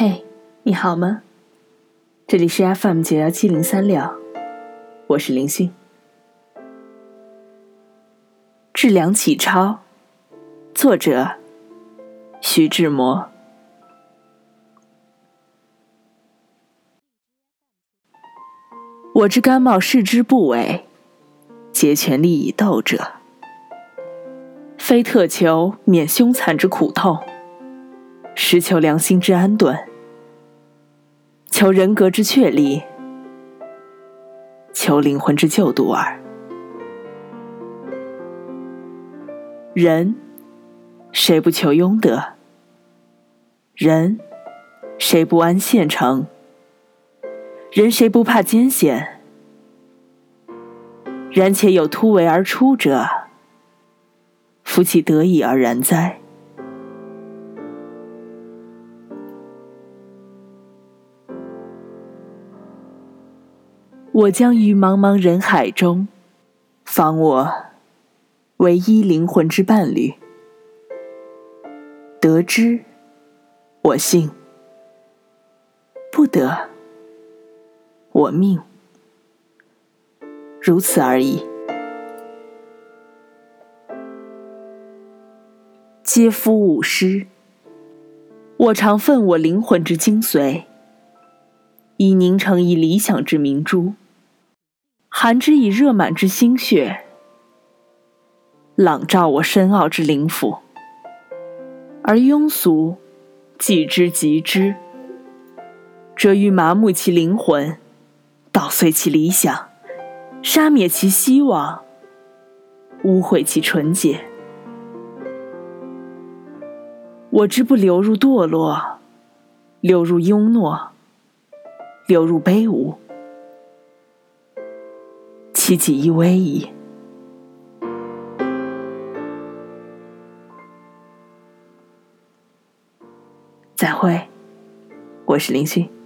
嘿你好吗？这里是 FM 九幺七零三六，我是林讯。致梁启超，作者徐志摩。我之甘冒视之不为，竭全力以斗者，非特求免凶残之苦痛，实求良心之安顿，求人格之确立，求灵魂之救度耳。人，谁不求庸德？人，谁不安现成？人谁不怕艰险？然且有突围而出者，夫其得已而然哉？我将于茫茫人海中，访我唯一灵魂之伴侣，得之，我幸；不得。我命，如此而已。嗟夫吾师，我常奋我灵魂之精髓，以凝成一理想之明珠，含之以热满之心血，朗照我深奥之灵府，而庸俗既之极之，则欲麻木其灵魂。捣碎其理想，杀灭其希望，污秽其纯洁。我之不流入堕落，流入庸懦，流入卑污，其己亦危矣。再会，我是林讯。